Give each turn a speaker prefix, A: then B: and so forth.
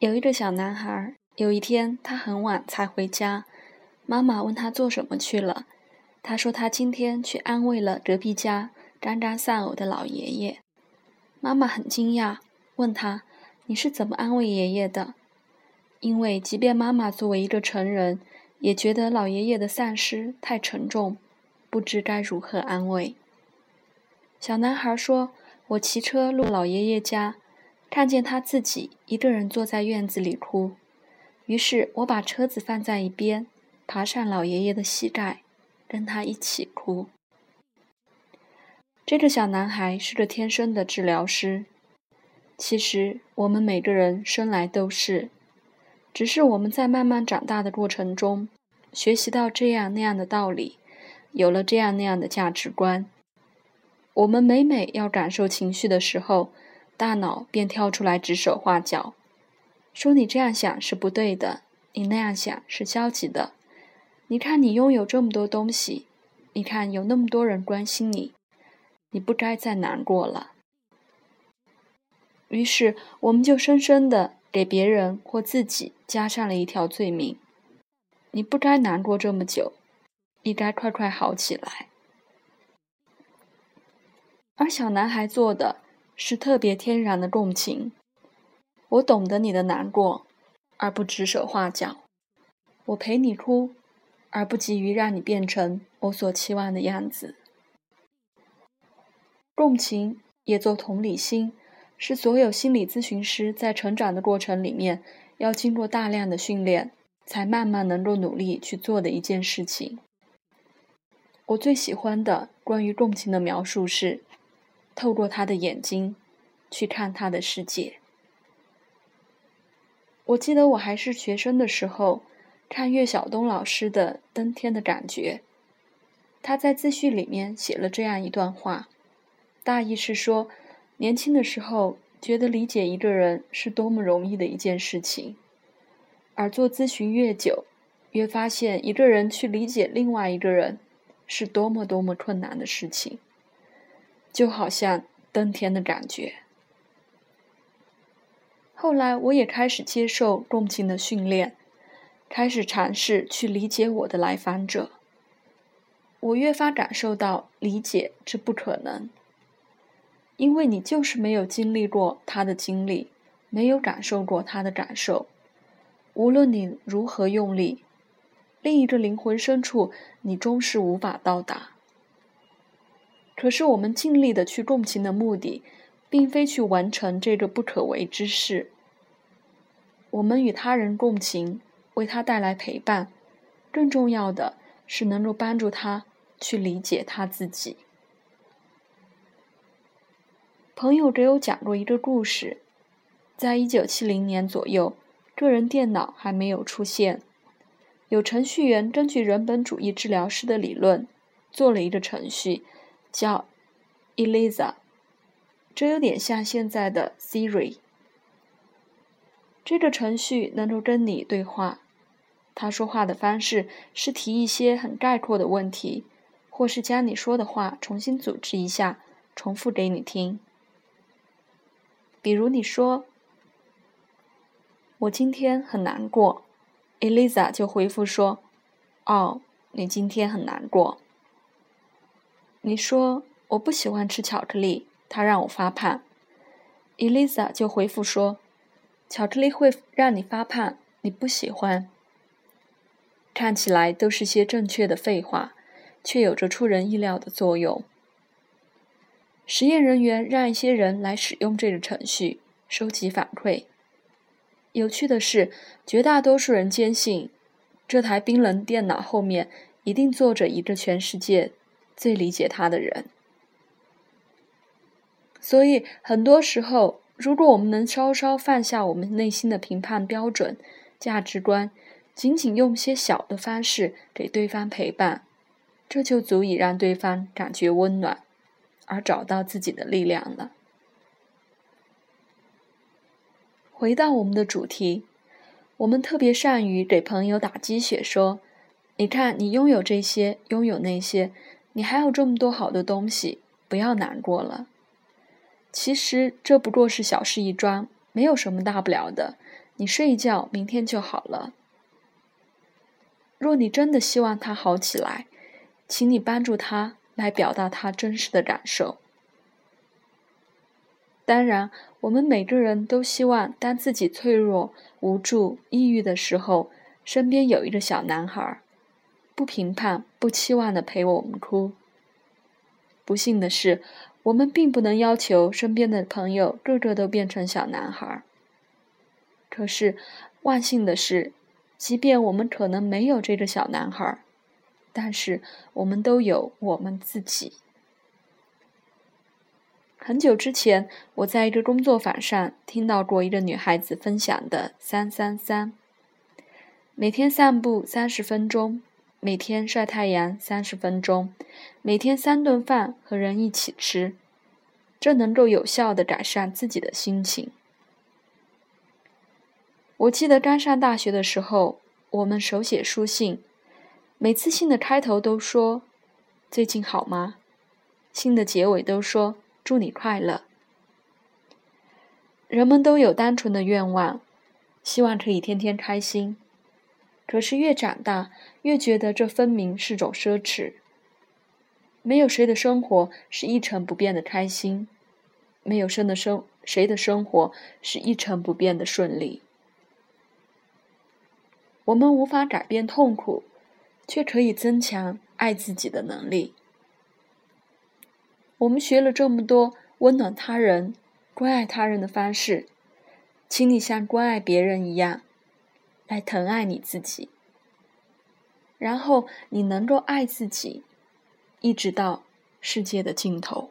A: 有一个小男孩，有一天他很晚才回家，妈妈问他做什么去了，他说他今天去安慰了隔壁家刚刚丧偶的老爷爷。妈妈很惊讶，问他：“你是怎么安慰爷爷的？”因为即便妈妈作为一个成人，也觉得老爷爷的丧失太沉重，不知该如何安慰。小男孩说：“我骑车路老爷爷家。”看见他自己一个人坐在院子里哭，于是我把车子放在一边，爬上老爷爷的膝盖，跟他一起哭。这个小男孩是个天生的治疗师。其实我们每个人生来都是，只是我们在慢慢长大的过程中，学习到这样那样的道理，有了这样那样的价值观。我们每每要感受情绪的时候，大脑便跳出来指手画脚，说你这样想是不对的，你那样想是消极的。你看你拥有这么多东西，你看有那么多人关心你，你不该再难过了。于是我们就深深的给别人或自己加上了一条罪名：你不该难过这么久，你该快快好起来。而小男孩做的。是特别天然的共情，我懂得你的难过，而不指手画脚；我陪你哭，而不急于让你变成我所期望的样子。共情也做同理心，是所有心理咨询师在成长的过程里面要经过大量的训练，才慢慢能够努力去做的一件事情。我最喜欢的关于共情的描述是。透过他的眼睛，去看他的世界。我记得我还是学生的时候，看岳晓东老师的《登天的感觉》，他在自序里面写了这样一段话，大意是说，年轻的时候觉得理解一个人是多么容易的一件事情，而做咨询越久，越发现一个人去理解另外一个人，是多么多么困难的事情。就好像登天的感觉。后来，我也开始接受共情的训练，开始尝试去理解我的来访者。我越发感受到理解这不可能，因为你就是没有经历过他的经历，没有感受过他的感受。无论你如何用力，另一个灵魂深处，你终是无法到达。可是，我们尽力的去共情的目的，并非去完成这个不可为之事。我们与他人共情，为他带来陪伴，更重要的是能够帮助他去理解他自己。朋友给我讲过一个故事，在一九七零年左右，个人电脑还没有出现，有程序员根据人本主义治疗师的理论，做了一个程序。叫 Eliza，这有点像现在的 Siri。这个程序能够跟你对话，他说话的方式是提一些很概括的问题，或是将你说的话重新组织一下，重复给你听。比如你说：“我今天很难过。”Eliza 就回复说：“哦，你今天很难过。”你说我不喜欢吃巧克力，它让我发胖。Elisa 就回复说：“巧克力会让你发胖，你不喜欢。”看起来都是些正确的废话，却有着出人意料的作用。实验人员让一些人来使用这个程序，收集反馈。有趣的是，绝大多数人坚信，这台冰冷电脑后面一定坐着一个全世界。最理解他的人，所以很多时候，如果我们能稍稍放下我们内心的评判标准、价值观，仅仅用些小的方式给对方陪伴，这就足以让对方感觉温暖，而找到自己的力量了。回到我们的主题，我们特别善于给朋友打鸡血，说：“你看，你拥有这些，拥有那些。”你还有这么多好的东西，不要难过了。其实这不过是小事一桩，没有什么大不了的。你睡一觉，明天就好了。若你真的希望他好起来，请你帮助他来表达他真实的感受。当然，我们每个人都希望，当自己脆弱、无助、抑郁的时候，身边有一个小男孩，不评判、不期望的陪我们哭。不幸的是，我们并不能要求身边的朋友个个都变成小男孩。可是，万幸的是。即便我们可能没有这个小男孩，但是我们都有我们自己。很久之前，我在一个工作坊上听到过一个女孩子分享的“三三三”：每天散步三十分钟，每天晒太阳三十分钟，每天三顿饭和人一起吃，这能够有效的改善自己的心情。我记得刚上大学的时候，我们手写书信，每次信的开头都说“最近好吗”，信的结尾都说“祝你快乐”。人们都有单纯的愿望，希望可以天天开心。可是越长大，越觉得这分明是种奢侈。没有谁的生活是一成不变的开心，没有生的生谁的生活是一成不变的顺利。我们无法改变痛苦，却可以增强爱自己的能力。我们学了这么多温暖他人、关爱他人的方式，请你像关爱别人一样，来疼爱你自己。然后你能够爱自己，一直到世界的尽头。